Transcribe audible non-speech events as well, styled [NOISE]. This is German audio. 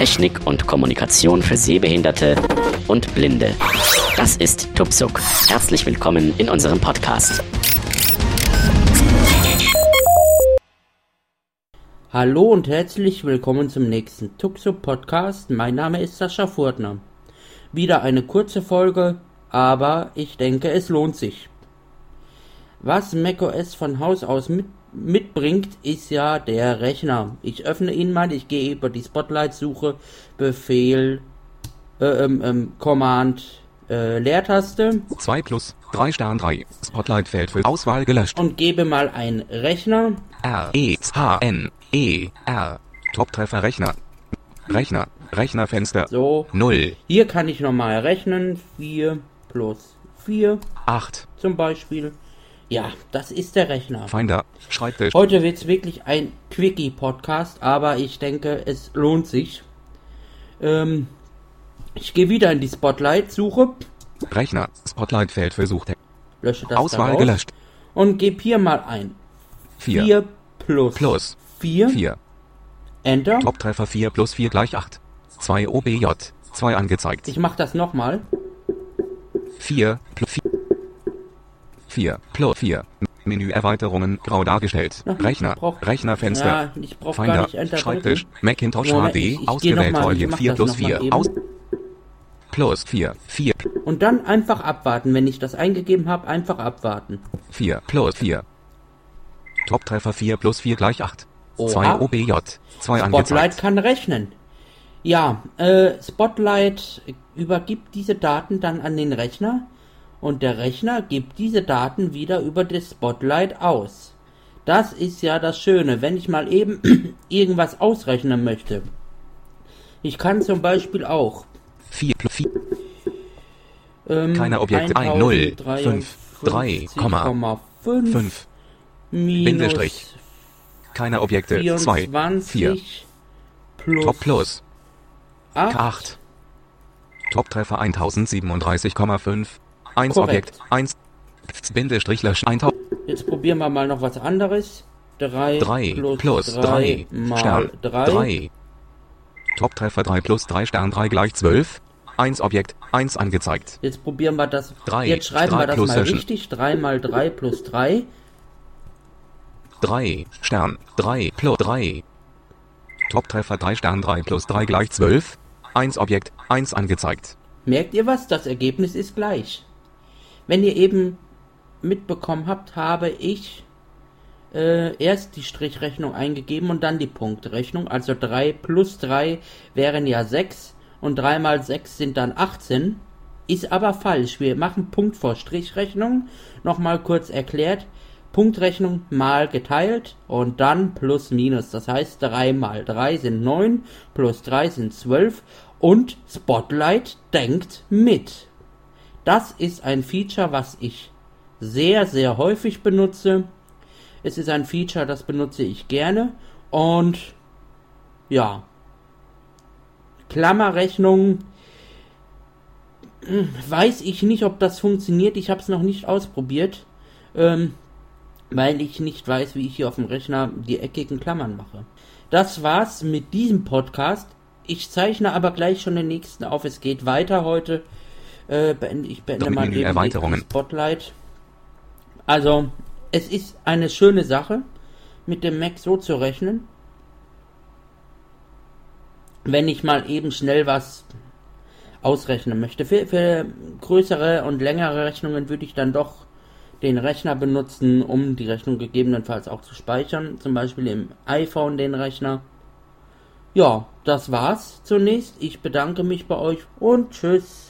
Technik und Kommunikation für Sehbehinderte und Blinde. Das ist Tupsuk. Herzlich willkommen in unserem Podcast. Hallo und herzlich willkommen zum nächsten Tuxo Podcast. Mein Name ist Sascha Furtner. Wieder eine kurze Folge, aber ich denke, es lohnt sich. Was macOS von Haus aus mit, mitbringt, ist ja der Rechner. Ich öffne ihn mal, ich gehe über die Spotlight-Suche, Befehl, äh, ähm, ähm, Command, äh, Leertaste. 2 plus, 3 Stern 3, Spotlight-Feld für Auswahl gelöscht. Und gebe mal ein Rechner. R, E, H, N, E, R. Top-Treffer Rechner. Rechner, Rechnerfenster. So. 0, Hier kann ich nochmal rechnen. 4 plus 4 8, zum Beispiel. Ja, das ist der Rechner. Finder, Schreibtisch, Heute wird's wirklich ein Quickie-Podcast, aber ich denke, es lohnt sich. Ähm, ich gehe wieder in die Spotlight-Suche, Rechner, Spotlight-Feld für Suchtext. lösche das Auswahl daraus gelöscht. und gebe hier mal ein. 4, 4 plus, plus, 4, 4. Enter. Top-Treffer 4 plus 4 gleich 8. 2 OBJ, 2 angezeigt. Ich mache das nochmal. 4 plus 4. 4 plus 4. Menüerweiterungen grau dargestellt. Ach, Rechner, Rechnerfenster. Ja, ich brauche gar Finder, Schreibtisch. Macintosh Moment, HD, ich- ich ausgewählt mach 4 das plus noch mal 4, eben. aus. Plus 4, 4, Und dann einfach abwarten. Wenn ich das eingegeben habe, einfach abwarten. 4 plus 4. Top-Treffer 4 plus 4 gleich 8. Oha. 2 OBJ, 2 Spotlight angezeigt. kann rechnen. Ja, äh, Spotlight übergibt diese Daten dann an den Rechner und der Rechner gibt diese Daten wieder über das Spotlight aus. Das ist ja das Schöne, wenn ich mal eben [CLEARS THROAT] irgendwas ausrechnen möchte. Ich kann zum Beispiel auch 4 plus 4. ähm, Keine Objekte. 1, 0, 5, 3, Komma, 5 5. minus Bindestrich. Keine Objekte. 2, 4. 24 plus Top plus 8. 8. Top-Treffer 1037,5. 1 Korrekt. Objekt. 1. Bindestrich löschen. 1000. Jetzt probieren wir mal noch was anderes. 3, 3 plus, plus 3 3 mal Stern 3. 3. Top-Treffer 3 plus 3 Stern 3 gleich 12. 1 Objekt, 1 angezeigt. Jetzt probieren wir das. Drei, Jetzt schreiben wir das mal löschen. richtig. 3 mal 3 plus 3. 3 Stern 3 plus 3. Top-Treffer 3 Stern 3 plus 3 gleich 12. 1 Objekt, 1 angezeigt. Merkt ihr was? Das Ergebnis ist gleich. Wenn ihr eben mitbekommen habt, habe ich äh, erst die Strichrechnung eingegeben und dann die Punktrechnung. Also 3 plus 3 wären ja 6 und 3 mal 6 sind dann 18. Ist aber falsch. Wir machen Punkt vor Strichrechnung. Nochmal kurz erklärt. Punktrechnung mal geteilt und dann plus minus. Das heißt 3 mal 3 sind 9, plus 3 sind 12 und Spotlight denkt mit. Das ist ein Feature, was ich sehr, sehr häufig benutze. Es ist ein Feature, das benutze ich gerne und ja. Klammerrechnung weiß ich nicht, ob das funktioniert. Ich habe es noch nicht ausprobiert, ähm, weil ich nicht weiß, wie ich hier auf dem Rechner die eckigen Klammern mache. Das war's mit diesem Podcast. Ich zeichne aber gleich schon den nächsten auf. Es geht weiter heute. Äh, beende, ich beende mal eben die Erweiterungen. Spotlight. Also, es ist eine schöne Sache, mit dem Mac so zu rechnen. Wenn ich mal eben schnell was ausrechnen möchte. Für, für größere und längere Rechnungen würde ich dann doch den Rechner benutzen, um die Rechnung gegebenenfalls auch zu speichern. Zum Beispiel im iPhone den Rechner. Ja, das war's zunächst. Ich bedanke mich bei euch und tschüss.